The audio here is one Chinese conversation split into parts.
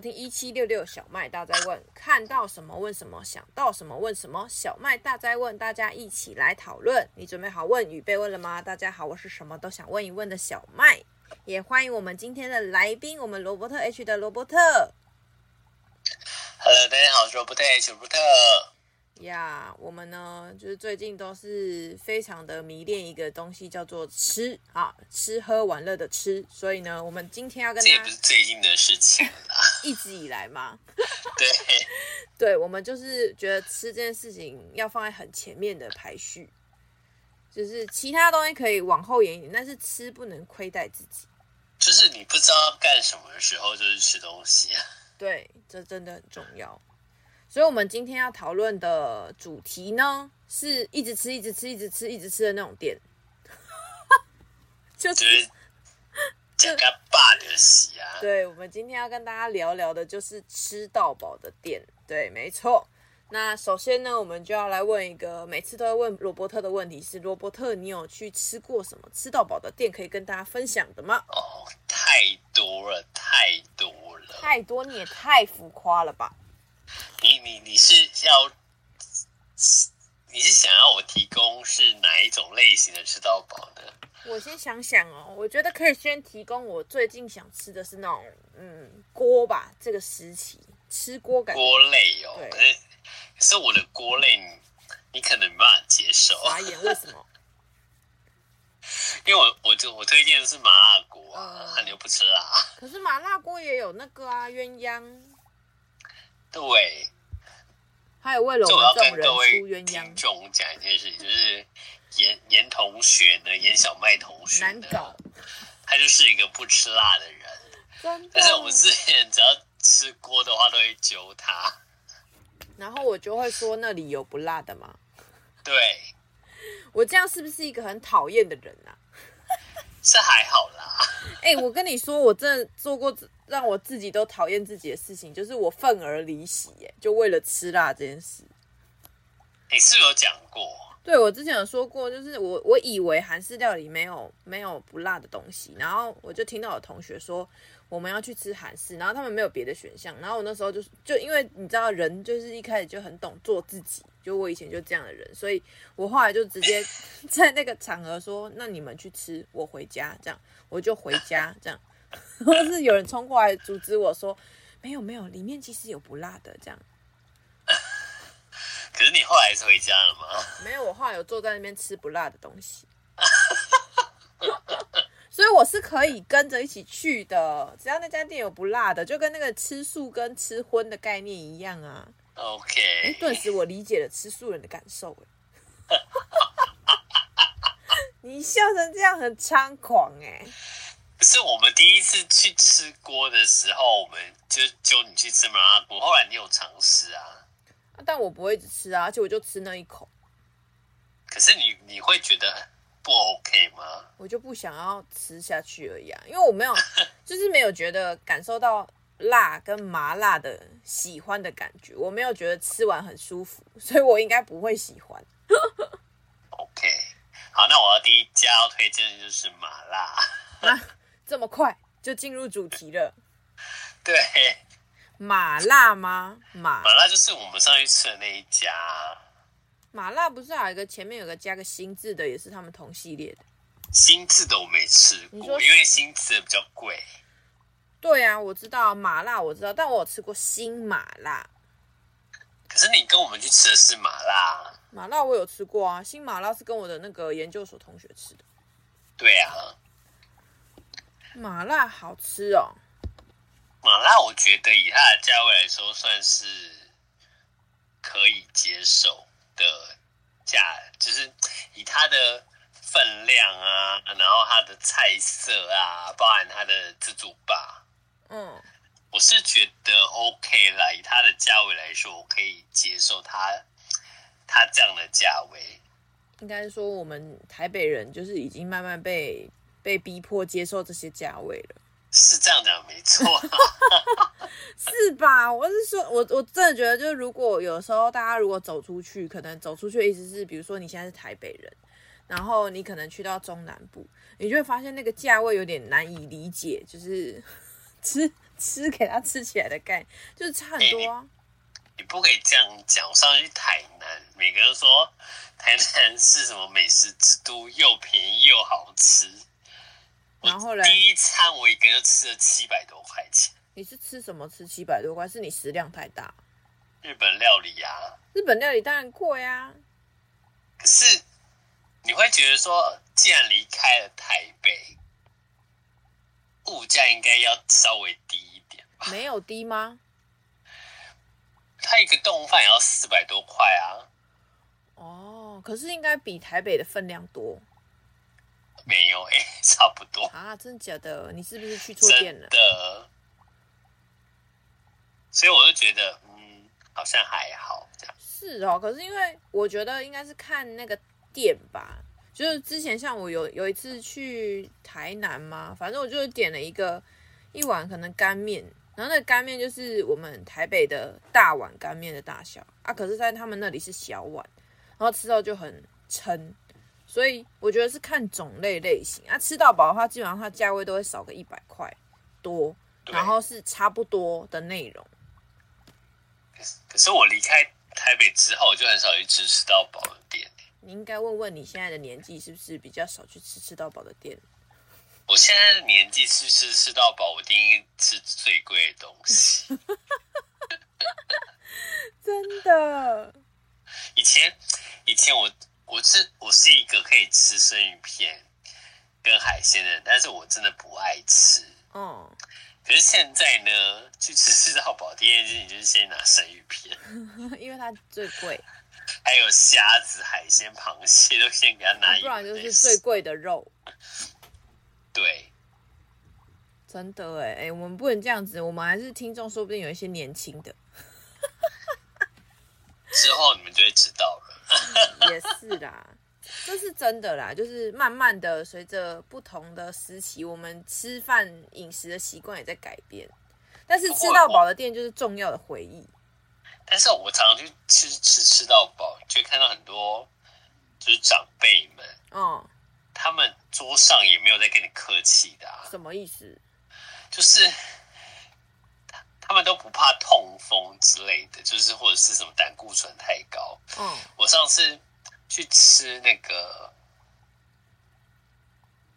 听一七六六小麦大灾问，看到什么问什么，想到什么问什么。小麦大灾问，大家一起来讨论。你准备好问与被问了吗？大家好，我是什么都想问一问的小麦，也欢迎我们今天的来宾，我们罗伯特 H 的罗伯特。Hello，大家好，我是罗伯特 H 罗伯特。呀，yeah, 我们呢，就是最近都是非常的迷恋一个东西，叫做吃啊，吃喝玩乐的吃。所以呢，我们今天要跟大家，这也不是最近的事情啦，一直以来嘛。对，对，我们就是觉得吃这件事情要放在很前面的排序，就是其他东西可以往后延一点，但是吃不能亏待自己。就是你不知道要干什么的时候，就是吃东西啊。对，这真的很重要。所以，我们今天要讨论的主题呢，是一直吃、一直吃、一直吃、一直吃的那种店，就是讲个霸的喜啊。对，我们今天要跟大家聊聊的，就是吃到饱的店。对，没错。那首先呢，我们就要来问一个每次都要问罗伯特的问题是：罗伯特，你有去吃过什么吃到饱的店可以跟大家分享的吗？哦，太多了，太多了，太多，你也太浮夸了吧！你你你是要，你是想要我提供是哪一种类型的吃到饱呢？我先想想哦，我觉得可以先提供我最近想吃的是那种嗯锅吧，这个时期吃锅感觉锅类哦，对可是可是我的锅类你你可能没办法接受，傻眼，为什么？因为我我就我推荐的是麻辣锅啊，呃、你又不吃辣，可是麻辣锅也有那个啊鸳鸯。对，还有为了我们这种人出鸳鸯，听众讲一件事情，就是严严同学呢，严小麦同学呢，难搞，他就是一个不吃辣的人。的。但是我们之前只要吃锅的话，都会揪他。然后我就会说那里有不辣的吗？对。我这样是不是一个很讨厌的人啊？是还好啦。哎、欸，我跟你说，我真的做过。让我自己都讨厌自己的事情，就是我愤而离席，耶，就为了吃辣这件事。你是有讲过？对，我之前有说过，就是我我以为韩式料理没有没有不辣的东西，然后我就听到我同学说我们要去吃韩式，然后他们没有别的选项，然后我那时候就就因为你知道人就是一开始就很懂做自己，就我以前就这样的人，所以我后来就直接 在那个场合说，那你们去吃，我回家，这样我就回家这样。或是有人冲过来阻止我说：“没有没有，里面其实有不辣的。”这样。可是你后来是回家了吗？没有，我后来有坐在那边吃不辣的东西。所以我是可以跟着一起去的，只要那家店有不辣的，就跟那个吃素跟吃荤的概念一样啊。OK。顿时我理解了吃素人的感受。你笑成这样很猖狂哎。可是我们第一次去吃锅的时候，我们就揪你去吃麻辣锅。后来你有尝试啊？但我不会只吃啊，而且我就吃那一口。可是你你会觉得不 OK 吗？我就不想要吃下去而已啊，因为我没有，就是没有觉得感受到辣跟麻辣的喜欢的感觉，我没有觉得吃完很舒服，所以我应该不会喜欢。OK，好，那我要第一家要推荐的就是麻辣。啊 这么快就进入主题了？对，麻辣吗？麻麻辣就是我们上去吃的那一家。麻辣不是还有一个前面有个加个新字的，也是他们同系列的。新字的我没吃过，因为新字的比较贵。对啊，我知道麻辣，我知道，但我有吃过新麻辣。可是你跟我们去吃的是麻辣。麻辣我有吃过啊，新麻辣是跟我的那个研究所同学吃的。对啊。麻辣好吃哦，麻辣我觉得以它的价位来说，算是可以接受的价，就是以它的分量啊，然后它的菜色啊，包含它的自助吧，嗯，我是觉得 OK 啦，以它的价位来说，我可以接受它它这样的价位。应该说，我们台北人就是已经慢慢被。被逼迫接受这些价位了，是这样讲没错，是吧？我是说，我我真的觉得，就是如果有时候大家如果走出去，可能走出去的意思是，比如说你现在是台北人，然后你可能去到中南部，你就会发现那个价位有点难以理解，就是 吃吃给他吃起来的概念，就是差很多啊。欸、你，不可以这样讲。我上次去台南，每个人都说台南是什么美食之都，又便宜又好吃。然后嘞，第一餐我一个人就吃了七百多块钱。你是吃什么吃七百多块？是你食量太大？日本料理啊，日本料理当然贵啊。可是你会觉得说，既然离开了台北，物价应该要稍微低一点吧？没有低吗？他一个丼饭也要四百多块啊。哦，可是应该比台北的分量多。没有 哎、欸，差不多啊？真的假的？你是不是去错店了？真的。所以我就觉得，嗯，好像还好这样。是哦，可是因为我觉得应该是看那个店吧。就是之前像我有有一次去台南嘛，反正我就点了一个一碗可能干面，然后那个干面就是我们台北的大碗干面的大小啊，可是在他们那里是小碗，然后吃到就很撑。所以我觉得是看种类类型啊，吃到饱的话，基本上它价位都会少个一百块多，然后是差不多的内容。可是，可是我离开台北之后，我就很少去吃吃到饱的店。你应该问问你现在的年纪是不是比较少去吃吃到饱的店？我现在的年纪去吃吃到饱，我第一定吃最贵的东西。真的？以前，以前我我是我是一个可以吃生鱼片跟海鲜的人，但是我真的不爱吃。嗯。可是现在呢，去吃吃到饱，第一件事情就是先拿生鱼片，因为它最贵。还有虾子、海鲜、螃蟹都先给他拿一，不然就是最贵的肉。对，真的哎哎，我们不能这样子，我们还是听众，说不定有一些年轻的。之后你们就会知道了。也是啦，这是真的啦，就是慢慢的随着不同的时期，我们吃饭饮食的习惯也在改变。但是吃到饱的店就是重要的回忆。但是我常常去吃吃吃到饱，就会看到很多就是长辈们，嗯，他们桌上也没有在跟你客气的啊。什么意思？就是他们都不怕痛风之类的，就是或者是什么胆固醇太高。嗯，我上次去吃那个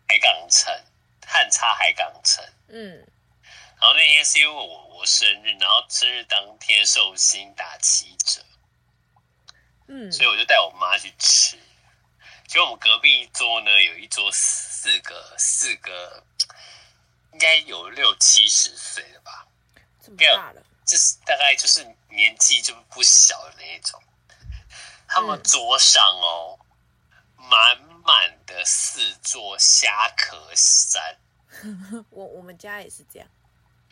海港城汉叉海港城，嗯。然后那天是因为我我生日，然后生日当天寿星打七折，嗯，所以我就带我妈去吃。结果我们隔壁桌呢，有一桌四个四个，应该有六七十岁了吧，这么大了，这是大概就是年纪就不小的那一种。他们桌上哦，嗯、满满的四座虾壳山，我我们家也是这样。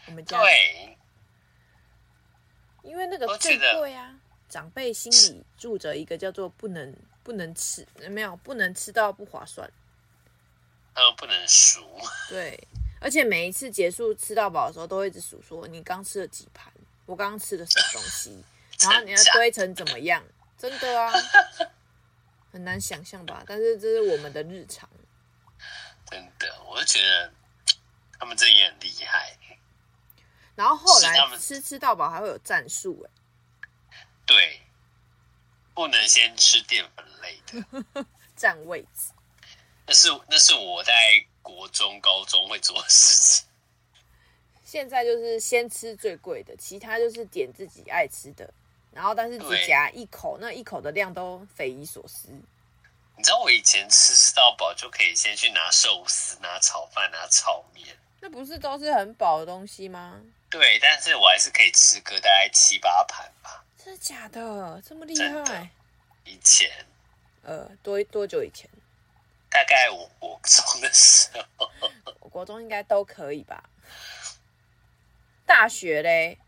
我们家对，因为那个最贵啊，长辈心里住着一个叫做不能不能吃，没有不能吃到不划算，他们不能输。对，而且每一次结束吃到饱的时候，都会一直数说你刚吃了几盘，我刚刚吃了什么东西，然后你要堆成怎么样？真的啊，很难想象吧？但是这是我们的日常。真的，我就觉得他们这也很厉害。然后后来吃吃到饱还会有战术哎，对，不能先吃淀粉类的，占位置。那是那是我在国中、高中会做的事情。现在就是先吃最贵的，其他就是点自己爱吃的，然后但是只夹一口，那一口的量都匪夷所思。你知道我以前吃吃到饱就可以先去拿寿司、拿炒饭、拿炒面，那不是都是很饱的东西吗？对，但是我还是可以吃个大概七八盘吧。真的假的？这么厉害？以前，呃，多多久以前？大概我国中的时候。我国中应该都可以吧？大学嘞？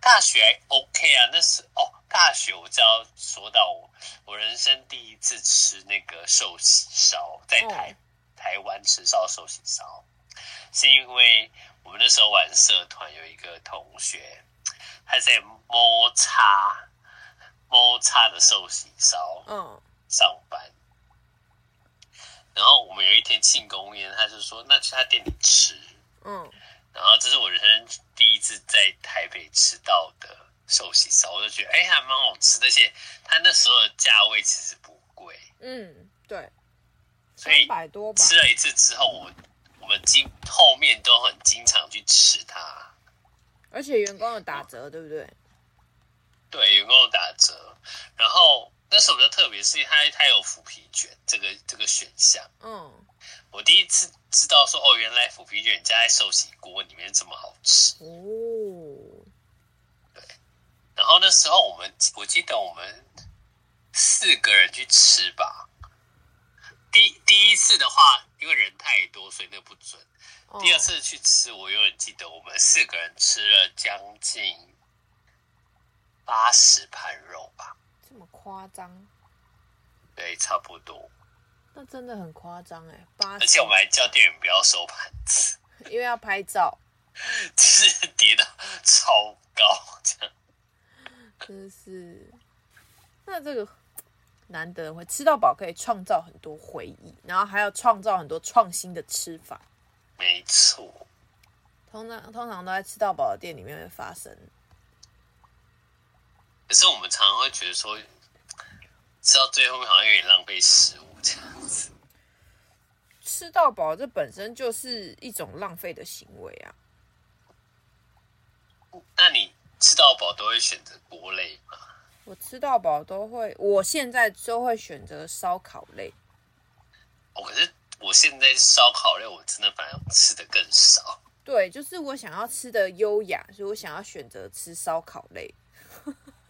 大学 OK 啊，那是哦，大学我就要说到我，我人生第一次吃那个寿喜烧，在台、哦、台湾吃烧寿喜烧，是因为。我们那时候玩社团，有一个同学，他在摸擦摸擦的寿喜烧，嗯，上班。然后我们有一天庆功宴，他就说：“那去他店里吃。”嗯，然后这是我人生第一次在台北吃到的寿喜烧，我就觉得哎，还蛮好吃的，而且它那时候的价位其实不贵。嗯，对，所以三百多吧。吃了一次之后，我我们经后面都很经常去吃它，而且员工有打折，对不对？对，员工有打折。然后那时候比较特别，是它它有腐皮卷这个这个选项。嗯，我第一次知道说哦，原来腐皮卷加在寿喜锅里面这么好吃哦。对，然后那时候我们我记得我们四个人去吃吧。第第一次的话，因为人太多，所以那不准。哦、第二次去吃，我永远记得我们四个人吃了将近八十盘肉吧。这么夸张？对，差不多。那真的很夸张哎，八。而且我们还叫店员不要收盘子，因为要拍照。是叠的超高，这样。真是。那这个。难得会吃到饱，可以创造很多回忆，然后还要创造很多创新的吃法。没错，通常通常都在吃到饱的店里面会发生。可是我们常常会觉得说，吃到最后面好像有点浪费食物这样子。吃到饱这本身就是一种浪费的行为啊。那你吃到饱都会选择锅类吗？我吃到饱都会，我现在就会选择烧烤类。哦，可是我现在烧烤类，我真的反而吃的更少。对，就是我想要吃的优雅，所以我想要选择吃烧烤类。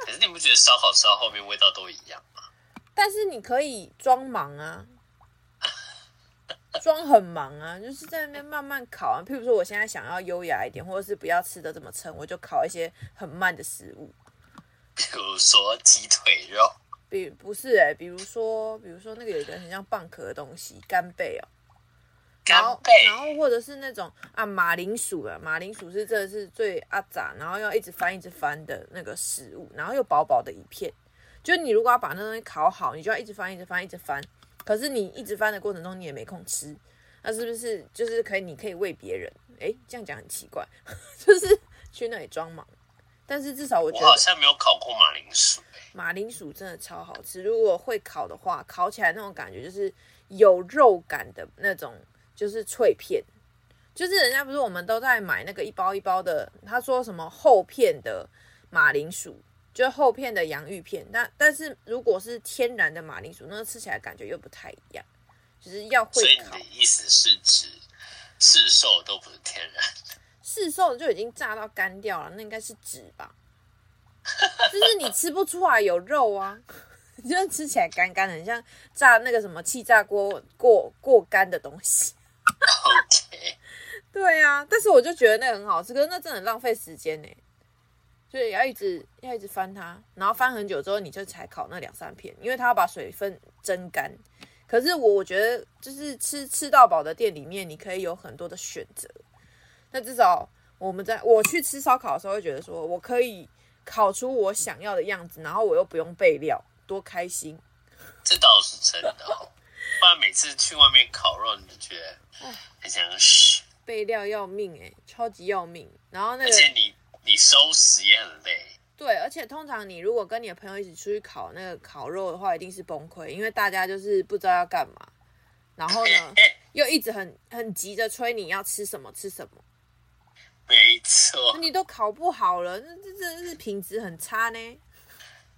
可是你不觉得烧烤吃到后面味道都一样吗？但是你可以装忙啊，装很忙啊，就是在那边慢慢烤啊。譬如说，我现在想要优雅一点，或者是不要吃的这么撑，我就烤一些很慢的食物。比如说鸡腿肉，比不是哎、欸，比如说，比如说那个有一个很像蚌壳的东西，干贝哦，干贝，然后或者是那种啊马铃薯啊，马铃薯是这是最阿杂，然后要一直翻一直翻的那个食物，然后又薄薄的一片，就是你如果要把那东西烤好，你就要一直翻一直翻一直翻，可是你一直翻的过程中你也没空吃，那是不是就是可以你可以喂别人？哎，这样讲很奇怪，就是去那里装忙。但是至少我觉得我好像没有烤过马铃薯。马铃薯真的超好吃，如果会烤的话，烤起来那种感觉就是有肉感的那种，就是脆片。就是人家不是我们都在买那个一包一包的，他说什么厚片的马铃薯，就是厚片的洋芋片。但但是如果是天然的马铃薯，那个吃起来感觉又不太一样，就是要会烤。所以你的意思是指市售都不是天然的？市售的就已经炸到干掉了，那应该是纸吧？就是你吃不出来有肉啊，就吃起来干干的，很像炸那个什么气炸锅过过干的东西。OK，对啊，但是我就觉得那个很好吃，可是那真的很浪费时间呢，所以要一直要一直翻它，然后翻很久之后你就才烤那两三片，因为它要把水分蒸干。可是我我觉得就是吃吃到饱的店里面，你可以有很多的选择。那至少我们在我去吃烧烤的时候，会觉得说我可以烤出我想要的样子，然后我又不用备料，多开心！这倒是真的哦。不然每次去外面烤肉，你就觉得很想嘘，备料要命诶，超级要命。然后那个，而且你你收拾也很累。对，而且通常你如果跟你的朋友一起出去烤那个烤肉的话，一定是崩溃，因为大家就是不知道要干嘛，然后呢 又一直很很急着催你要吃什么吃什么。没错，你都烤不好了，那这真的是品质很差呢。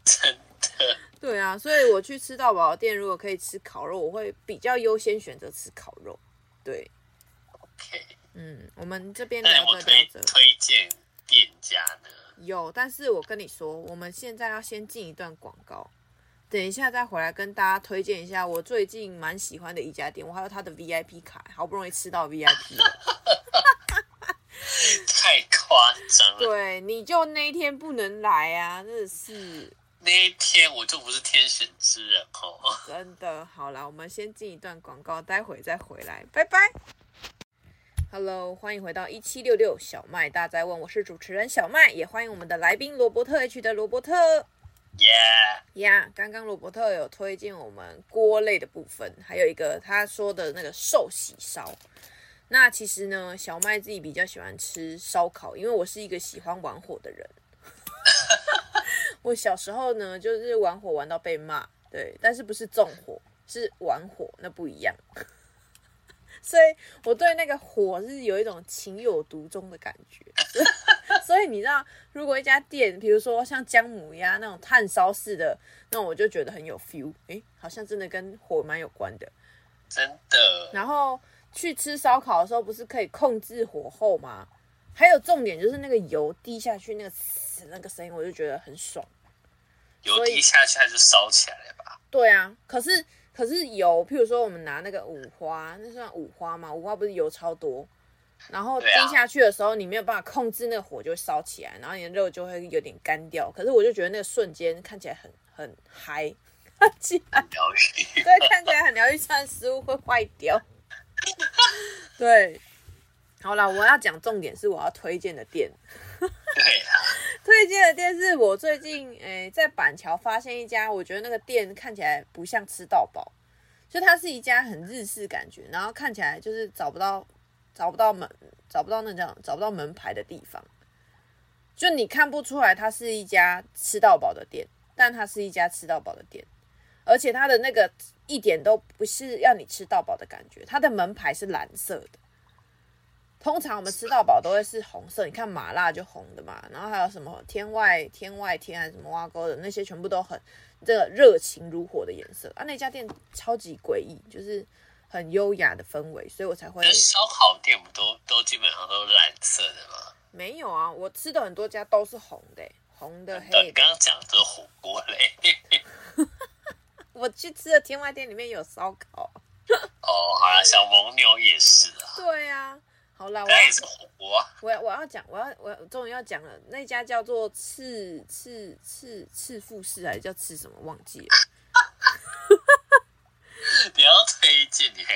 真的。对啊，所以我去吃到饱的店，如果可以吃烤肉，我会比较优先选择吃烤肉。对。OK。嗯，我们这边聊着聊着，推荐店家呢？有，但是我跟你说，我们现在要先进一段广告，等一下再回来跟大家推荐一下我最近蛮喜欢的一家店，我还有他的 VIP 卡，好不容易吃到 VIP 了。太夸张了！对，你就那一天不能来啊，真的是。那一天我就不是天选之人哦。真的，好啦，我们先进一段广告，待会再回来，拜拜。Hello，欢迎回到一七六六小麦大在问，我是主持人小麦，也欢迎我们的来宾罗伯特 H 的罗伯特。Yeah，呀，刚刚罗伯特有推荐我们锅类的部分，还有一个他说的那个寿喜烧。那其实呢，小麦自己比较喜欢吃烧烤，因为我是一个喜欢玩火的人。我小时候呢，就是玩火玩到被骂，对，但是不是纵火，是玩火，那不一样。所以我对那个火是有一种情有独钟的感觉。所以你知道，如果一家店，比如说像姜母鸭那种炭烧式的，那我就觉得很有 feel，诶，好像真的跟火蛮有关的。真的。然后。去吃烧烤的时候，不是可以控制火候吗？还有重点就是那个油滴下去，那个呲那个声音，我就觉得很爽。油滴下去，它就烧起来了吧？对啊，可是可是油，譬如说我们拿那个五花，那算五花嘛？五花不是油超多，然后滴下去的时候，你没有办法控制那个火，就会烧起来，然后你的肉就会有点干掉。可是我就觉得那个瞬间看起来很很嗨，看起来疗愈，对，看起来很疗愈，但食物会坏掉。对，好了，我要讲重点是我要推荐的店。对啊，推荐的店是我最近诶、在板桥发现一家，我觉得那个店看起来不像吃到饱，就它是一家很日式感觉，然后看起来就是找不到找不到门找不到那种找不到门牌的地方，就你看不出来它是一家吃到饱的店，但它是一家吃到饱的店。而且它的那个一点都不是要你吃到饱的感觉，它的门牌是蓝色的。通常我们吃到饱都会是红色，你看麻辣就红的嘛，然后还有什么天外天外天还是什么挖沟的那些，全部都很这个热情如火的颜色啊。那家店超级诡异，就是很优雅的氛围，所以我才会。烧烤店不都都基本上都是蓝色的吗？没有啊，我吃的很多家都是红的，红的黑的。刚刚讲的火锅嘞。我去吃的天外店里面有烧烤。哦，好啦，小蒙牛也是啊。对、啊，好啦，我也是火锅。我要我要讲，我要我终于要讲了，那家叫做赤赤赤赤富士还是叫赤什么忘记了？你要推荐，你还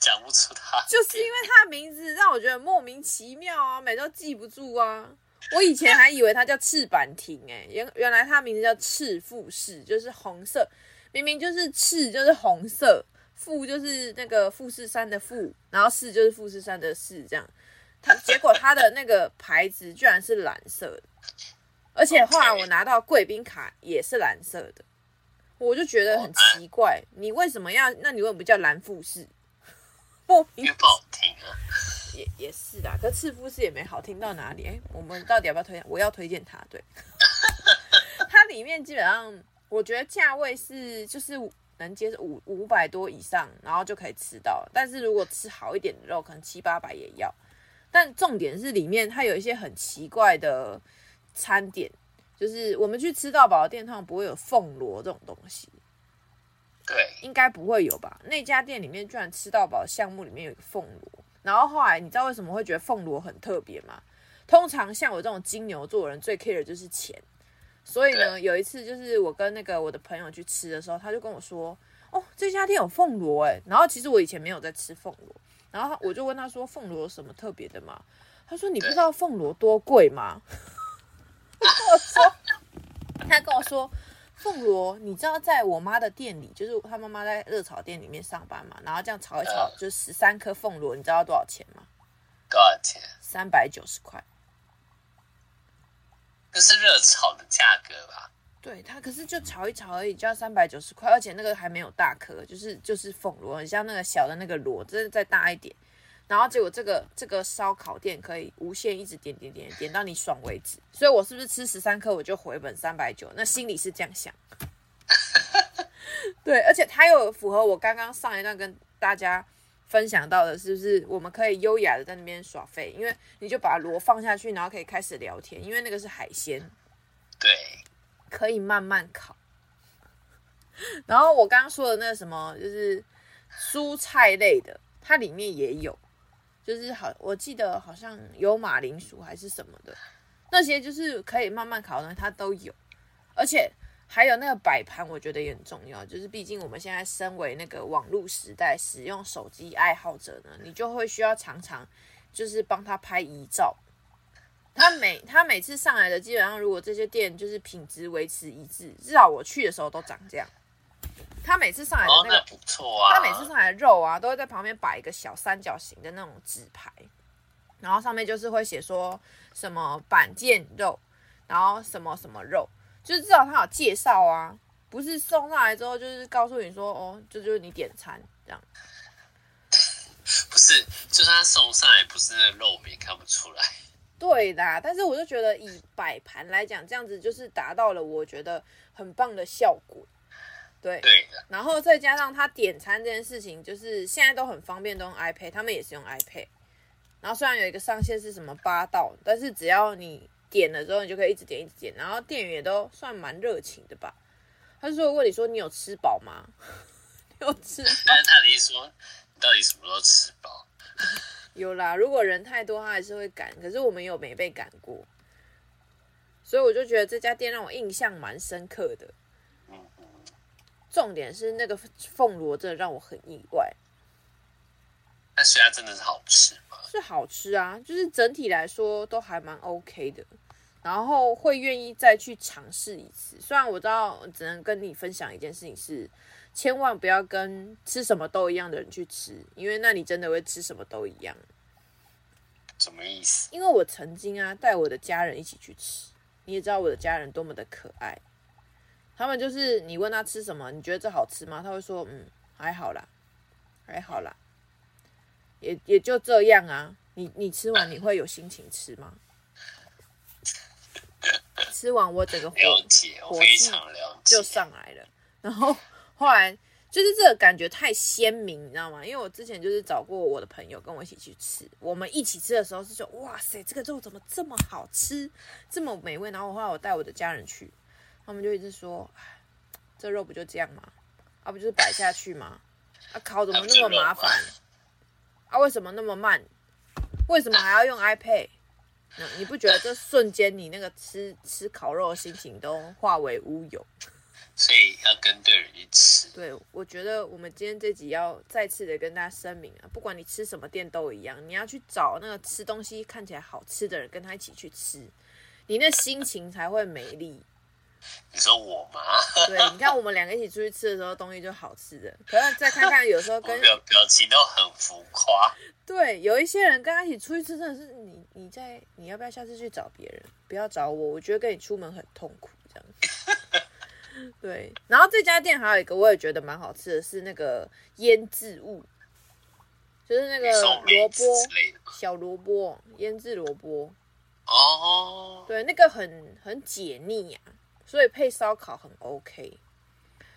讲不出他，就是因为他的名字让我觉得莫名其妙啊，每都记不住啊。我以前还以为它叫赤坂亭，哎，原原来它名字叫赤富士，就是红色。明明就是赤，就是红色；富就是那个富士山的富，然后士就是富士山的士，这样。他结果他的那个牌子居然是蓝色的，而且后来我拿到贵宾卡也是蓝色的，我就觉得很奇怪，你为什么要？那你为什么不叫蓝富士？不，不好听啊。也也是的，可赤富士也没好听到哪里。哎，我们到底要不要推荐？我要推荐它，对。它里面基本上。我觉得价位是就是能接受五五百多以上，然后就可以吃到。但是如果吃好一点的肉，可能七八百也要。但重点是里面它有一些很奇怪的餐点，就是我们去吃到饱的店，通常不会有凤螺这种东西。对，应该不会有吧？那家店里面居然吃到饱项目里面有一个凤螺。然后后来你知道为什么会觉得凤螺很特别吗？通常像我这种金牛座的人，最 care 的就是钱。所以呢，有一次就是我跟那个我的朋友去吃的时候，他就跟我说：“哦，这家店有凤螺哎。”然后其实我以前没有在吃凤螺，然后我就问他说：“凤螺有什么特别的吗？”他说：“你不知道凤螺多贵吗？”我说：“他跟我说，凤螺，你知道在我妈的店里，就是他妈妈在热炒店里面上班嘛，然后这样炒一炒，就十三颗凤螺，你知道多少钱吗？多少钱？三百九十块。”就是热炒的价格吧？对，它可是就炒一炒而已，就要三百九十块，而且那个还没有大颗，就是就是凤螺，很像那个小的那个螺，真的再大一点。然后结果这个这个烧烤店可以无限一直点点点点到你爽为止，所以我是不是吃十三颗我就回本三百九？那心里是这样想。对，而且它又符合我刚刚上一段跟大家。分享到的是不是我们可以优雅的在那边耍废？因为你就把螺放下去，然后可以开始聊天，因为那个是海鲜，对，可以慢慢烤。然后我刚刚说的那个什么，就是蔬菜类的，它里面也有，就是好，我记得好像有马铃薯还是什么的，那些就是可以慢慢烤的，它都有，而且。还有那个摆盘，我觉得也很重要。就是毕竟我们现在身为那个网络时代，使用手机爱好者呢，你就会需要常常就是帮他拍遗照。他每他每次上来的，基本上如果这些店就是品质维持一致，至少我去的时候都长这样。他每次上来的那个、不错啊，他每次上来的肉啊，都会在旁边摆一个小三角形的那种纸牌，然后上面就是会写说什么板腱肉，然后什么什么肉，就是至少他有介绍啊，不是送上来之后就是告诉你说哦，这就是你点餐这样。不是，就算他送上来不是那肉，我们也看不出来。对啦，但是我就觉得以摆盘来讲，这样子就是达到了我觉得很棒的效果。对，对的。然后再加上他点餐这件事情，就是现在都很方便，都用 iPad，他们也是用 iPad。然后虽然有一个上限是什么八道，但是只要你点了之后，你就可以一直点一直点。然后店员也都算蛮热情的吧。他就说问你说你有吃饱吗？有吃饱。但是他的意思说，你到底什么时候吃饱？有啦，如果人太多，他还是会赶。可是我们有没被赶过，所以我就觉得这家店让我印象蛮深刻的。重点是那个凤螺真的让我很意外。那虽然真的是好吃吗？是好吃啊，就是整体来说都还蛮 OK 的，然后会愿意再去尝试一次。虽然我知道只能跟你分享一件事情是，千万不要跟吃什么都一样的人去吃，因为那你真的会吃什么都一样。什么意思？因为我曾经啊带我的家人一起去吃，你也知道我的家人多么的可爱。他们就是你问他吃什么，你觉得这好吃吗？他会说嗯，还好啦，还好啦，也也就这样啊。你你吃完你会有心情吃吗？吃完我整个火了解，我非常了解，就上来了。然后后来就是这个感觉太鲜明，你知道吗？因为我之前就是找过我的朋友跟我一起去吃，我们一起吃的时候是说哇塞，这个肉怎么这么好吃，这么美味。然后后来我带我的家人去。他们就一直说：“这肉不就这样吗？啊，不就是摆下去吗？啊，烤怎么那么麻烦？啊，为什么那么慢？为什么还要用 iPad？那你不觉得这瞬间你那个吃吃烤肉的心情都化为乌有？所以要跟对人一起。对，我觉得我们今天这集要再次的跟大家声明啊，不管你吃什么店都一样，你要去找那个吃东西看起来好吃的人，跟他一起去吃，你那心情才会美丽。”你说我吗？对，你看我们两个一起出去吃的时候，东西就好吃的。可是再看看，有时候跟表表情都很浮夸。对，有一些人跟他一起出去吃，真的是你你在你要不要下次去找别人？不要找我，我觉得跟你出门很痛苦这样子。对，然后这家店还有一个我也觉得蛮好吃的，是那个腌制物，就是那个萝卜小萝卜腌制萝卜。哦，对，那个很很解腻呀、啊。所以配烧烤很 OK，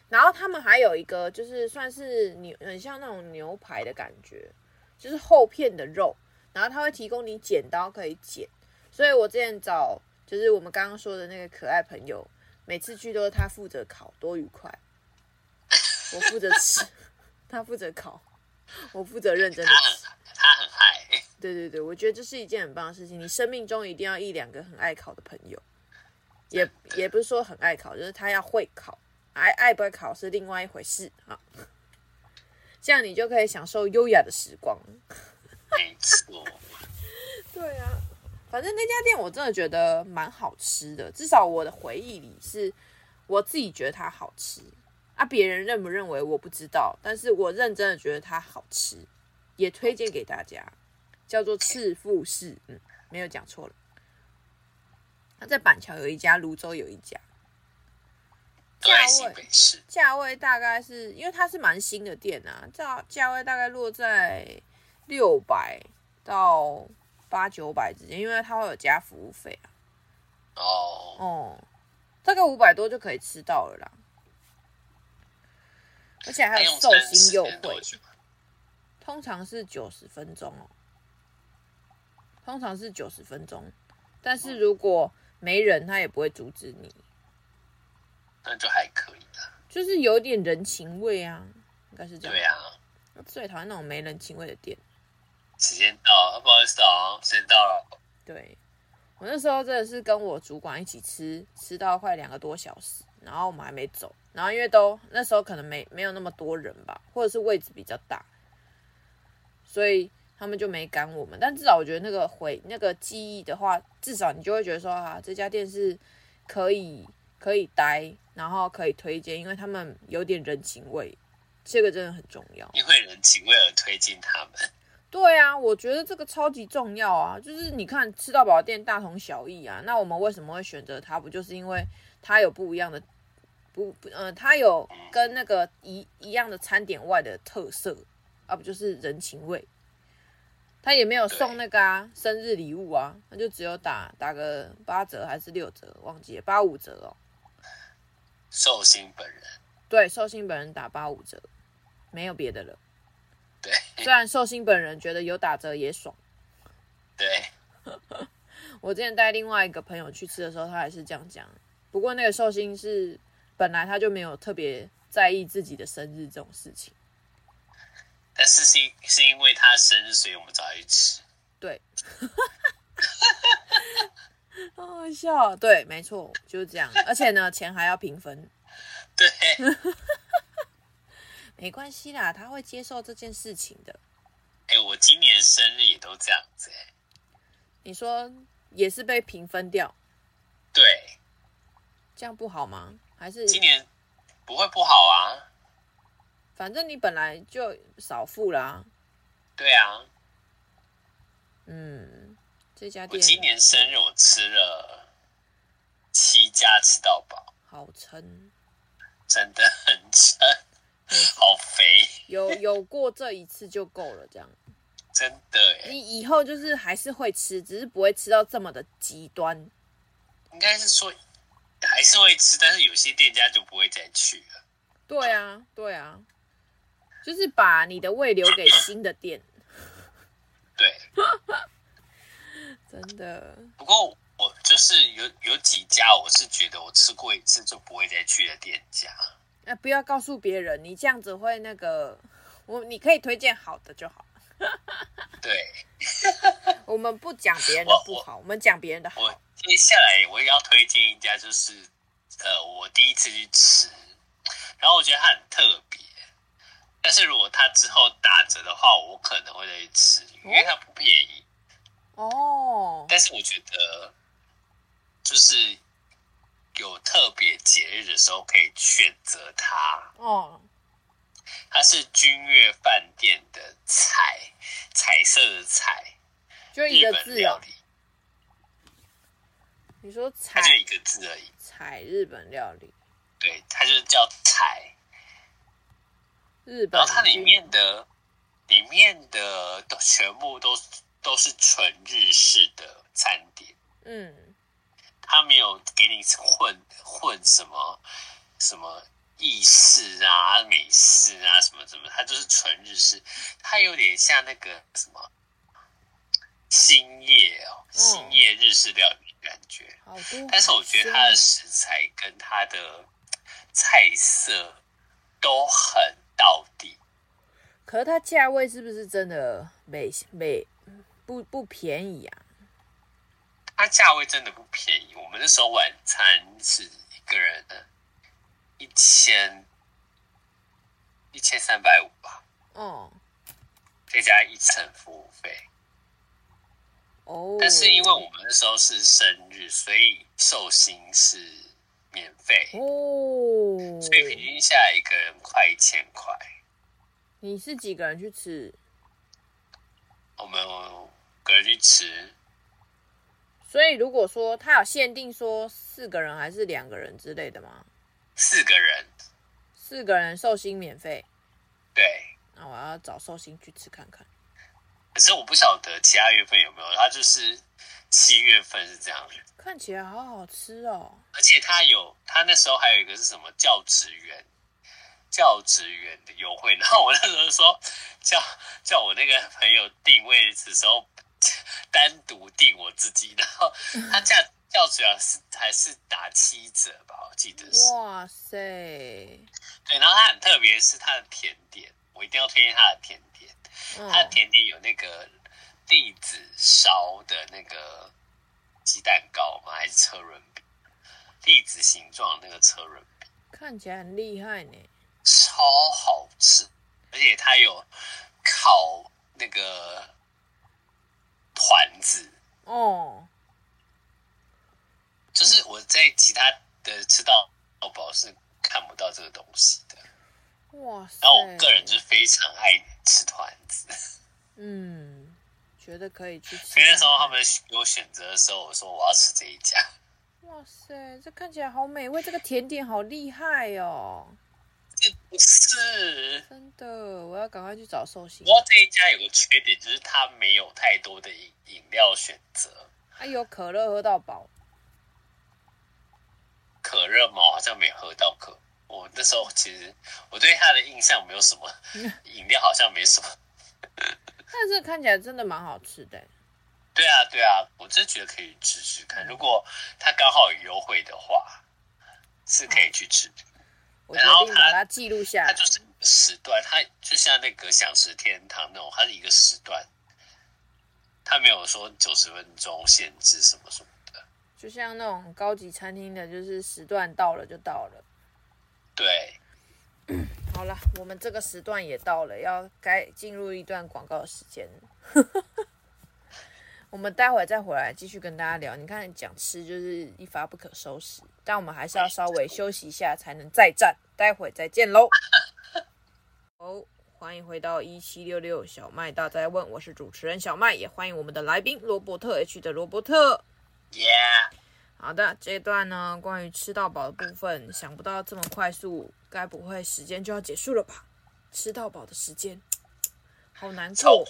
然后他们还有一个就是算是牛，很像那种牛排的感觉，就是厚片的肉，然后他会提供你剪刀可以剪。所以我之前找就是我们刚刚说的那个可爱朋友，每次去都是他负责烤，多愉快。我负责吃，他负责烤，我负责认真的吃。他很爱。对对对，我觉得这是一件很棒的事情。你生命中一定要一两个很爱烤的朋友。也也不是说很爱考，就是他要会考，爱爱不爱考是另外一回事啊。这样你就可以享受优雅的时光。没错。对啊，反正那家店我真的觉得蛮好吃的，至少我的回忆里是我自己觉得它好吃啊。别人认不认为我不知道，但是我认真的觉得它好吃，也推荐给大家，叫做赤富士，嗯，没有讲错了。他在板桥有一家，泸州有一家，价位价位大概是因为它是蛮新的店啊，价价位大概落在六百到八九百之间，因为它会有加服务费啊。哦。哦，大概五百多就可以吃到了啦，而且还有寿星优惠，通常是九十分钟哦，通常是九十分钟，但是如果没人，他也不会阻止你，那就还可以的，就是有点人情味啊，应该是这样。对啊，我最讨厌那种没人情味的店。时间到，不好意思啊，时间到了。对，我那时候真的是跟我主管一起吃，吃到快两个多小时，然后我们还没走，然后因为都那时候可能没没有那么多人吧，或者是位置比较大，所以。他们就没赶我们，但至少我觉得那个回那个记忆的话，至少你就会觉得说啊，这家店是可以可以待，然后可以推荐，因为他们有点人情味，这个真的很重要。因为人情味而推荐他们。对啊，我觉得这个超级重要啊！就是你看吃到饱店大同小异啊，那我们为什么会选择它？不就是因为它有不一样的，不，呃，它有跟那个一一样的餐点外的特色啊，不就是人情味？他也没有送那个啊生日礼物啊，他就只有打打个八折还是六折，忘记了八五折哦。寿星本人对寿星本人打八五折，没有别的了。对，虽然寿星本人觉得有打折也爽。对，我之前带另外一个朋友去吃的时候，他还是这样讲。不过那个寿星是本来他就没有特别在意自己的生日这种事情。但是是是因为他生日，所以我们找他去吃。对，好好笑。对，没错，就是这样。而且呢，钱还要平分。对，没关系啦，他会接受这件事情的。哎、欸，我今年生日也都这样子、欸。你说也是被平分掉？对，这样不好吗？还是今年不会不好啊？反正你本来就少付啦、啊。对啊。嗯，这家店。我今年生日我吃了七家吃到饱，好撑。真的很撑，好肥。有有过这一次就够了，这样。真的耶。你以后就是还是会吃，只是不会吃到这么的极端。应该是说还是会吃，但是有些店家就不会再去了。对啊，对啊。就是把你的胃留给新的店，对，真的。不过我就是有有几家，我是觉得我吃过一次就不会再去的店家。那、啊、不要告诉别人，你这样子会那个，我你可以推荐好的就好。对，我们不讲别人的不好，我，们讲别人的好。我接下来我也要推荐一家，就是呃，我第一次去吃，然后我觉得它很特别。但是如果它之后打折的话，我可能会再去吃，因为它不便宜。哦。但是我觉得，就是有特别节日的时候可以选择它。哦。它是君悦饭店的彩，彩色的彩，就一个字料理。你说彩，它就一个字而已。彩日本料理。对，它就叫彩。日本，然后它里面的里面的都全部都都是纯日式的餐点，嗯，它没有给你混混什么什么意式啊、美式啊什么什么，它就是纯日式，它有点像那个什么新业哦，新业日式料理感觉，但是我觉得它的食材跟它的菜色都很。到底，可是它价位是不是真的没没不不便宜啊？它价位真的不便宜。我们那时候晚餐是一个人的一千一千三百五吧。哦，再加一层服务费。哦，但是因为我们那时候是生日，所以寿星是。免费哦，所以平均下来一个人快一千块。你是几个人去吃？我们个人去吃。所以如果说他有限定说四个人还是两个人之类的吗？四个人，四个人寿星免费。对，那我要找寿星去吃看看。可是我不晓得其他月份有没有，他就是七月份是这样的。看起来好好吃哦，而且他有，他那时候还有一个是什么教职员，教职员的优惠。然后我那时候说叫叫我那个朋友订位置的时候，单独订我自己，然后他价教职员是还是打七折吧，我记得是。哇塞！对，然后他很特别，是他的甜点，我一定要推荐他的甜点。嗯、他的甜点有那个栗子烧的那个。鸡蛋糕吗？还是车轮饼？栗子形状那个车轮饼，看起来很厉害呢，超好吃，而且它有烤那个团子哦。就是我在其他的的吃到饱是看不到这个东西的。哇塞！然后我个人就是非常爱吃团子。嗯，觉得可以去吃。那时候他们给我选择的时候，我说我要吃这一家。哇塞，这看起来好美味，这个甜点好厉害哦！这不是真的，我要赶快去找寿星。不过这一家有个缺点，就是它没有太多的饮饮料选择。哎呦，可乐喝到饱。可乐嘛，好像没喝到可。我那时候其实我对它的印象没有什么，饮料好像没什么。但是看起来真的蛮好吃的。对啊，对啊，我真觉得可以试试看。如果它刚好有优惠的话，是可以去吃。我决定把它记录下来。它就是时段，它就像那个享食天堂那种，它是一个时段，它没有说九十分钟限制什么什么的。就像那种高级餐厅的，就是时段到了就到了。对。好了，我们这个时段也到了，要该进入一段广告的时间。我们待会再回来继续跟大家聊。你看，讲吃就是一发不可收拾，但我们还是要稍微休息一下才能再战。待会再见喽！哦，欢迎回到一七六六小麦大灾问，我是主持人小麦，也欢迎我们的来宾罗伯特 H 的罗伯特。！Yeah. 好的，这一段呢，关于吃到饱的部分，想不到这么快速，该不会时间就要结束了吧？吃到饱的时间。好难过，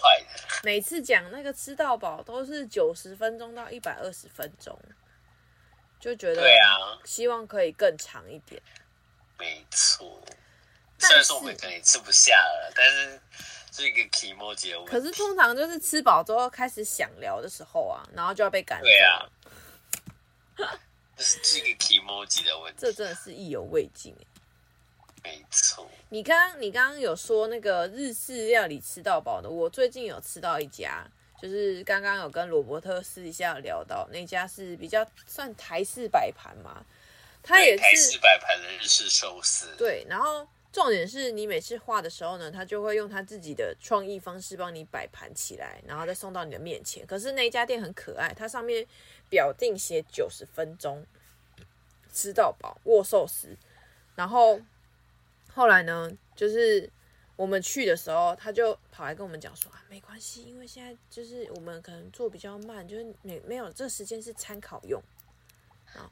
每次讲那个吃到饱都是九十分钟到一百二十分钟，就觉得对啊，希望可以更长一点。没错，虽然说我们可能也吃不下了，但是这个 kimoji 可是通常就是吃饱之后开始想聊的时候啊，然后就要被赶走。对啊，这是这个 kimoji 的问题，这真的是意犹未尽。没错，你刚刚你刚刚有说那个日式料理吃到饱的，我最近有吃到一家，就是刚刚有跟罗伯特私底下聊到那家是比较算台式摆盘嘛，它也是台式摆盘的日式寿司。对，然后重点是你每次画的时候呢，他就会用他自己的创意方式帮你摆盘起来，然后再送到你的面前。可是那一家店很可爱，它上面表定写九十分钟吃到饱握寿司，然后。后来呢，就是我们去的时候，他就跑来跟我们讲说啊，没关系，因为现在就是我们可能做比较慢，就是没没有这时间是参考用。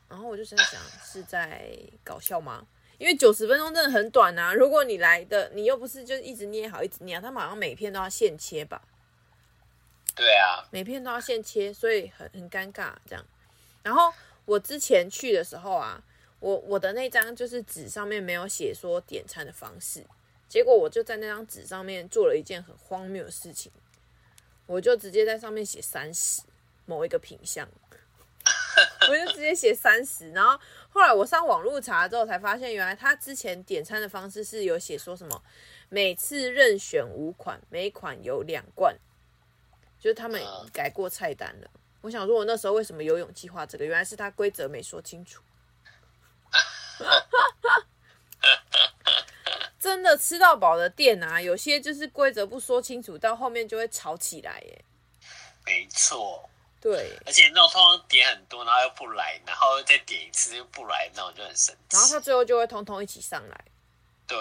然后我就在想，是在搞笑吗？因为九十分钟真的很短啊。如果你来的，你又不是就一直捏好，一直捏，他马上每片都要现切吧？对啊，每片都要现切，所以很很尴尬这样。然后我之前去的时候啊。我我的那张就是纸上面没有写说点餐的方式，结果我就在那张纸上面做了一件很荒谬的事情，我就直接在上面写三十某一个品项，我就直接写三十，然后后来我上网络查之后才发现，原来他之前点餐的方式是有写说什么每次任选五款，每款有两罐，就是他们改过菜单了。我想说，我那时候为什么有勇气画这个？原来是他规则没说清楚。真的吃到饱的店啊，有些就是规则不说清楚，到后面就会吵起来耶。没错，对，而且那种通常点很多，然后又不来，然后再点一次又不来，那种就很生气。然后他最后就会通通一起上来。对，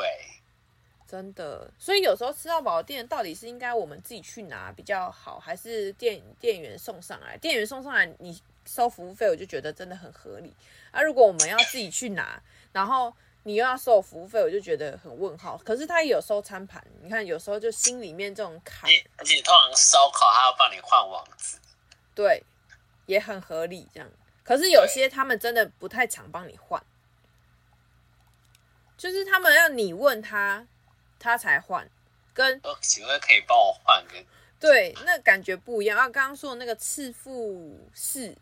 真的，所以有时候吃到饱的店到底是应该我们自己去拿比较好，还是店店员送上来？店员送上来，你收服务费，我就觉得真的很合理。啊，如果我们要自己去拿，然后你又要收服务费，我就觉得很问号。可是他也有收餐盘，你看有时候就心里面这种坎。而且通常烧烤他要帮你换网子，对，也很合理这样。可是有些他们真的不太常帮你换，就是他们要你问他，他才换。跟请问可以帮我换个？对，那感觉不一样。啊，刚刚说的那个赤富士。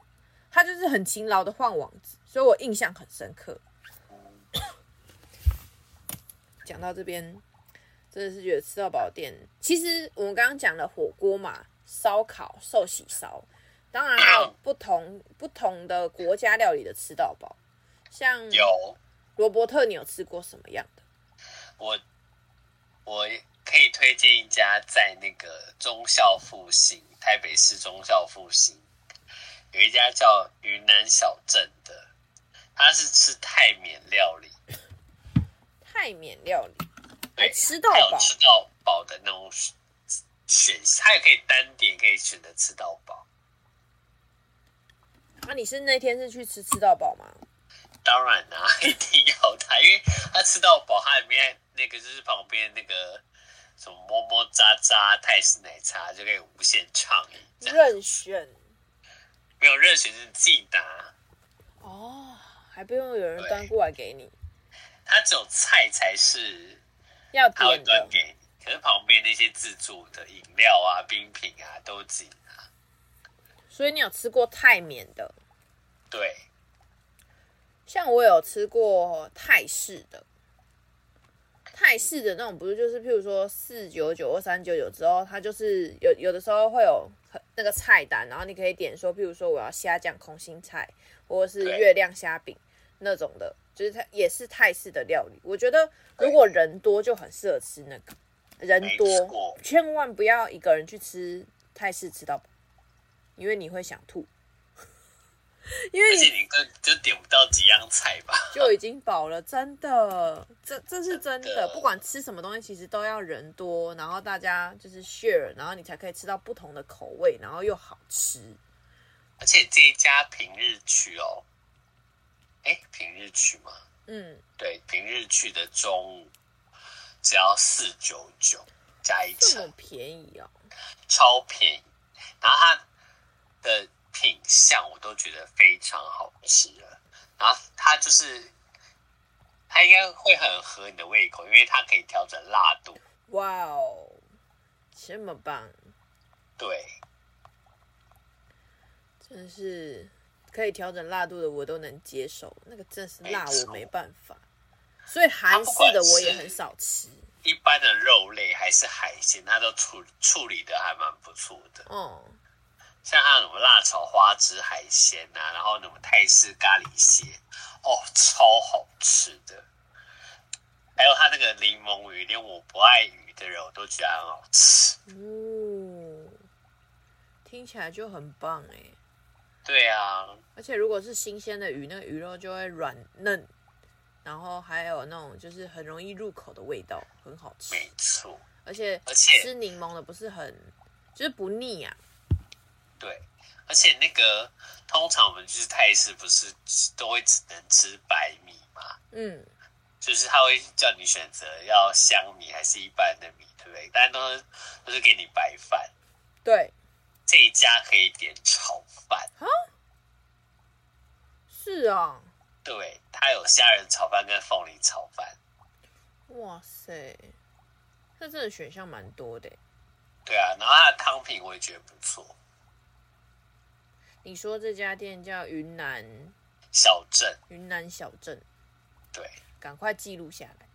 他就是很勤劳的换网子，所以我印象很深刻。讲到这边，真的是觉得吃到饱店。其实我们刚刚讲了火锅嘛，烧烤、寿喜烧，当然还有不同不同的国家料理的吃到饱。像有罗伯特，你有吃过什么样的？我我可以推荐一家在那个忠孝复兴，台北市忠孝复兴。有一家叫云南小镇的，他是吃泰缅料理，泰缅料理，对，吃到饱，吃到饱的那种选，他也可以单点，可以选择吃到饱。那、啊、你是那天是去吃吃到饱吗？当然啦、啊，一定要他，因为他吃到饱，他里面那个就是旁边那个什么么么喳喳泰式奶茶就可以无限畅饮。任选，没有任选是自己拿。哦，还不用有人端过来给你。他只有菜才是要点的，端给你，可是旁边那些自助的饮料啊、冰品啊都自己拿。所以你有吃过泰缅的？对。像我有吃过泰式的，泰式的那种不是就是，譬如说四九九或三九九之后，它就是有有的时候会有那个菜单，然后你可以点说，譬如说我要虾酱空心菜，或者是月亮虾饼那种的，就是它也是泰式的料理。我觉得如果人多就很适合吃那个，人多千万不要一个人去吃泰式吃到饱，因为你会想吐。因为你你就点不到几样菜吧，就已经饱了，真的，这这是真的。不管吃什么东西，其实都要人多，然后大家就是 share，然后你才可以吃到不同的口味，然后又好吃。而且这一家平日去哦，哎，平日去吗？嗯，对，平日去的中午只要四九九加一层，这么便宜哦，超便宜。然后它的。品相我都觉得非常好吃了，然后它就是，它应该会很合你的胃口，因为它可以调整辣度。哇哦，这么棒！对，真是可以调整辣度的我都能接受，那个真是辣我没办法。所以韩式的我也很少吃。一般的肉类还是海鲜，它都处处理的还蛮不错的。哦。像它什么辣炒花枝海鲜啊，然后什么泰式咖喱蟹，哦，超好吃的。还有它那个柠檬鱼，连我不爱鱼的人我都觉得很好吃。哦，听起来就很棒哎。对啊，而且如果是新鲜的鱼，那个鱼肉就会软嫩，然后还有那种就是很容易入口的味道，很好吃。没错，而且而且吃柠檬的不是很，就是不腻啊。对，而且那个通常我们就是泰式，不是都会只能吃白米嘛？嗯，就是他会叫你选择要香米还是一般的米，对不对？但都是都是给你白饭。对，这一家可以点炒饭。啊？是啊。对，它有虾仁炒饭跟凤梨炒饭。哇塞，这真的选项蛮多的。对啊，然后它的汤品我也觉得不错。你说这家店叫云南小镇，云南小镇，对，赶快记录下来。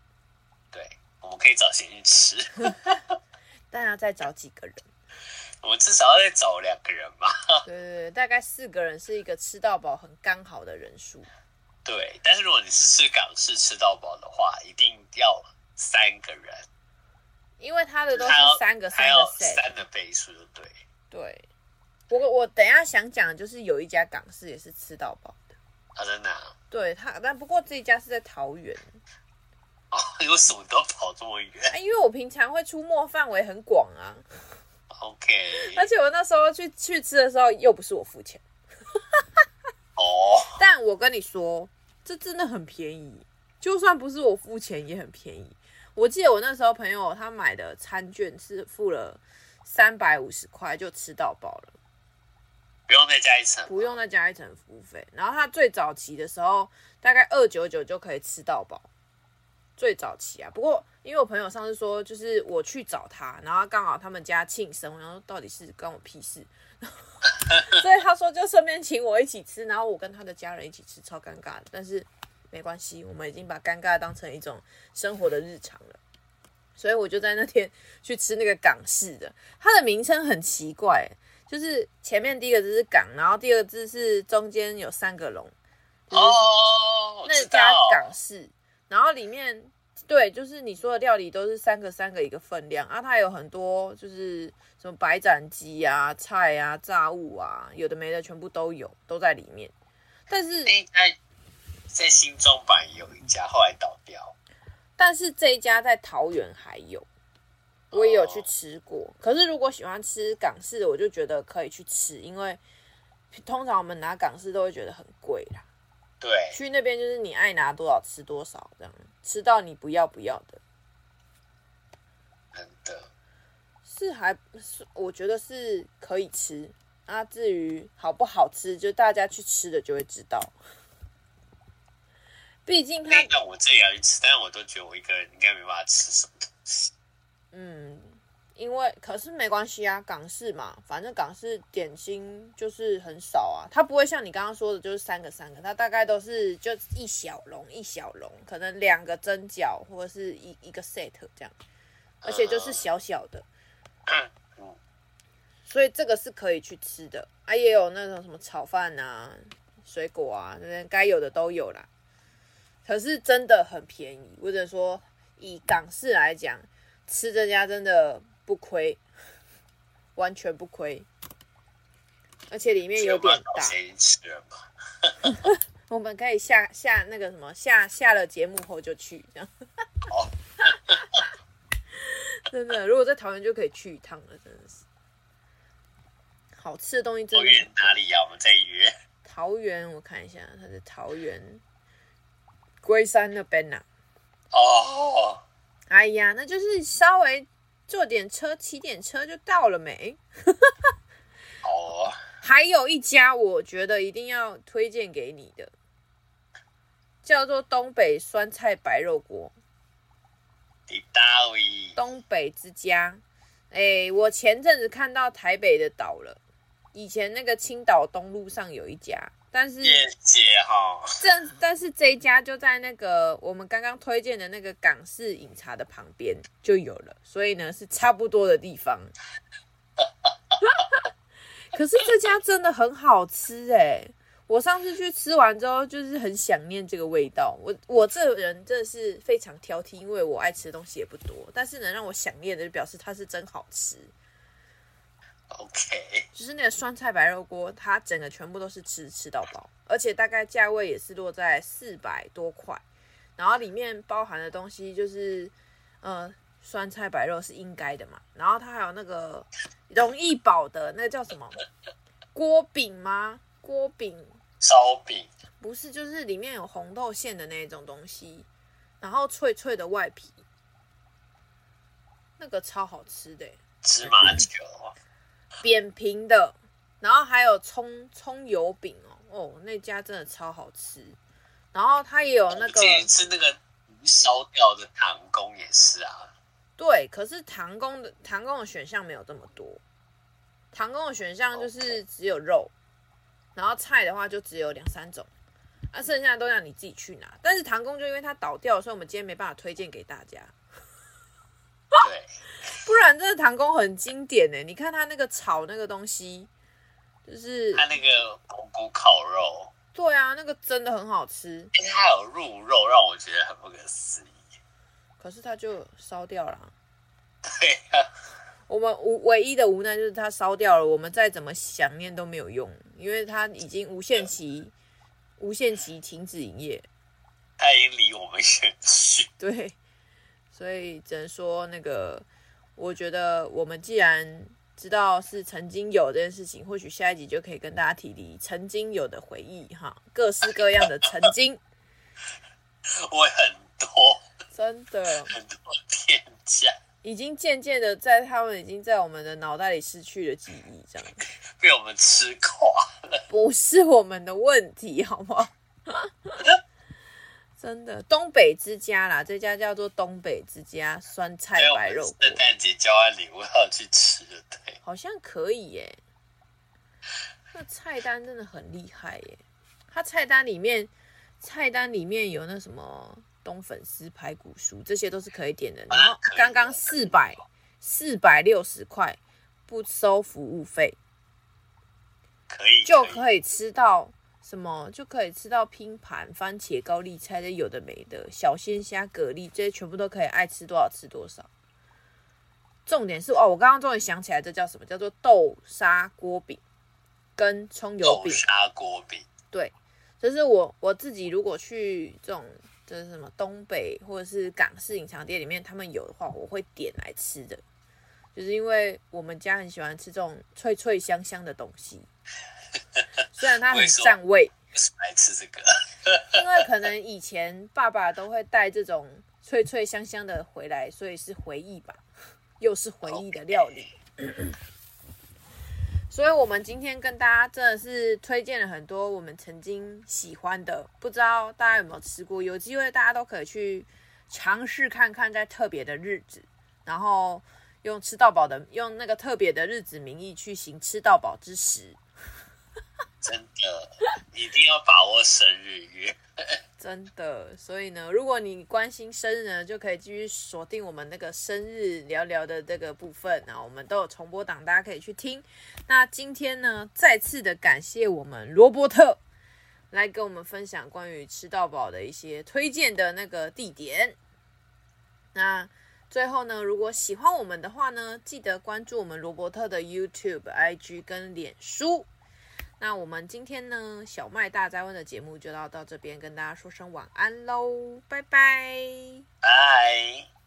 对，我们可以找谁去吃？但要再找几个人？我们至少要再找两个人吧。对对对，大概四个人是一个吃到饱很刚好的人数。对，但是如果你是吃港式吃到饱的话，一定要三个人，因为他的都是三个三个 set，三的倍数，对对。我我等一下想讲，就是有一家港式也是吃到饱的。啊，真的啊？对他，但不过这一家是在桃园。哦，为什么都跑这么远？因为我平常会出没范围很广啊。OK。而且我那时候去去吃的时候，又不是我付钱。哦。但我跟你说，这真的很便宜，就算不是我付钱也很便宜。我记得我那时候朋友他买的餐券是付了三百五十块就吃到饱了。不用再加一层，不用再加一层服务费。然后他最早期的时候，大概二九九就可以吃到饱。最早期啊，不过因为我朋友上次说，就是我去找他，然后刚好他们家庆生，然后到底是关我屁事？所以他说就顺便请我一起吃，然后我跟他的家人一起吃，超尴尬。但是没关系，我们已经把尴尬当成一种生活的日常了。所以我就在那天去吃那个港式的，它的名称很奇怪。就是前面第一个字是港，然后第二个字是中间有三个龙。哦，那家港式，然后里面对，就是你说的料理都是三个三个一个分量啊，它有很多就是什么白斩鸡啊、菜啊、炸物啊，有的没的全部都有，都在里面。但是在新中版有一家，后来倒掉。但是这一家在桃园还有，我也有去吃过。Oh. 可是如果喜欢吃港式的，我就觉得可以去吃，因为通常我们拿港式都会觉得很贵啦。对，去那边就是你爱拿多少吃多少，这样吃到你不要不要的。真的，是还是我觉得是可以吃啊。至于好不好吃，就大家去吃的就会知道。毕竟他，那我自己要去吃，但是我都觉得我一个人应该没办法吃什么东西。嗯。因为可是没关系啊，港式嘛，反正港式点心就是很少啊，它不会像你刚刚说的，就是三个三个，它大概都是就一小笼一小笼，可能两个蒸饺或者是一一个 set 这样，而且就是小小的，所以这个是可以去吃的啊，也有那种什么炒饭啊、水果啊，那边该有的都有啦。可是真的很便宜，或者说以港式来讲，吃这家真的。不亏，完全不亏，而且里面有点大。我们可以下下那个什么下下了节目后就去这样。真的，如果在桃园就可以去一趟了，真的是。好吃的东西真的。桃园哪里呀？我们再约。桃园，我看一下，它是桃园龟山那边呐、啊。哦。哎呀，那就是稍微。坐点车，骑点车就到了没？哦，还有一家，我觉得一定要推荐给你的，叫做东北酸菜白肉锅。东北之家。哎，我前阵子看到台北的倒了，以前那个青岛东路上有一家。但是，这但是这一家就在那个我们刚刚推荐的那个港式饮茶的旁边就有了，所以呢是差不多的地方。可是这家真的很好吃哎！我上次去吃完之后，就是很想念这个味道。我我这人真的是非常挑剔，因为我爱吃的东西也不多，但是能让我想念的，就表示它是真好吃。OK，就是那个酸菜白肉锅，它整个全部都是吃吃到饱，而且大概价位也是落在四百多块，然后里面包含的东西就是，呃，酸菜白肉是应该的嘛，然后它还有那个容易饱的那个叫什么锅饼吗？锅饼烧饼不是，就是里面有红豆馅的那种东西，然后脆脆的外皮，那个超好吃的，芝麻球。扁平的，然后还有葱葱油饼哦，哦，那家真的超好吃。然后它也有那个吃那个烧掉的唐宫也是啊。对，可是唐宫的唐宫的选项没有这么多，唐宫的选项就是只有肉.然后菜的话就只有两三种，啊，剩下的都让你自己去拿。但是唐宫就因为它倒掉，所以我们今天没办法推荐给大家。对。不然这个唐宫很经典呢，你看他那个炒那个东西，就是他那个蒙古烤肉。对啊，那个真的很好吃。因为它有入肉，让我觉得很不可思议。可是它就烧掉了。对啊，我们无唯一的无奈就是它烧掉了，我们再怎么想念都没有用，因为它已经无限期、对无限期停止营业。它已经离我们远去。对，所以只能说那个。我觉得我们既然知道是曾经有这件事情，或许下一集就可以跟大家提提曾经有的回忆哈，各式各样的曾经。我很多，真的很多天价，已经渐渐的在他们已经在我们的脑袋里失去了记忆，这样 被我们吃垮了，不是我们的问题，好不好？真的，东北之家啦，这家叫做东北之家酸菜白肉锅。圣诞节交换礼物要去吃，对，好像可以耶。那菜单真的很厉害耶，它菜单里面菜单里面有那什么冬粉丝排骨酥，这些都是可以点的。然后刚刚四百四百六十块，不收服务费，可以就可以吃到。什么就可以吃到拼盘、番茄、高丽菜，这有的没的，小鲜虾、蛤蜊，这些全部都可以，爱吃多少吃多少。重点是哦，我刚刚终于想起来，这叫什么？叫做豆沙锅饼跟葱油饼。豆沙锅饼。对，就是我我自己如果去这种就是什么东北或者是港式隐藏店里面，他们有的话，我会点来吃的。就是因为我们家很喜欢吃这种脆脆香香的东西，虽然他很占位。爱吃这个，因为可能以前爸爸都会带这种脆脆香香的回来，所以是回忆吧，又是回忆的料理。Okay. 所以，我们今天跟大家真的是推荐了很多我们曾经喜欢的，不知道大家有没有吃过？有机会大家都可以去尝试看看，在特别的日子，然后用吃到饱的，用那个特别的日子名义去行吃到饱之实。真的，一定要把握生日月。真的，所以呢，如果你关心生日呢，就可以继续锁定我们那个生日聊聊的这个部分。然后我们都有重播档，大家可以去听。那今天呢，再次的感谢我们罗伯特来跟我们分享关于吃到饱的一些推荐的那个地点。那最后呢，如果喜欢我们的话呢，记得关注我们罗伯特的 YouTube、IG 跟脸书。那我们今天呢，小麦大灾问的节目就要到这边，跟大家说声晚安喽，拜拜，拜。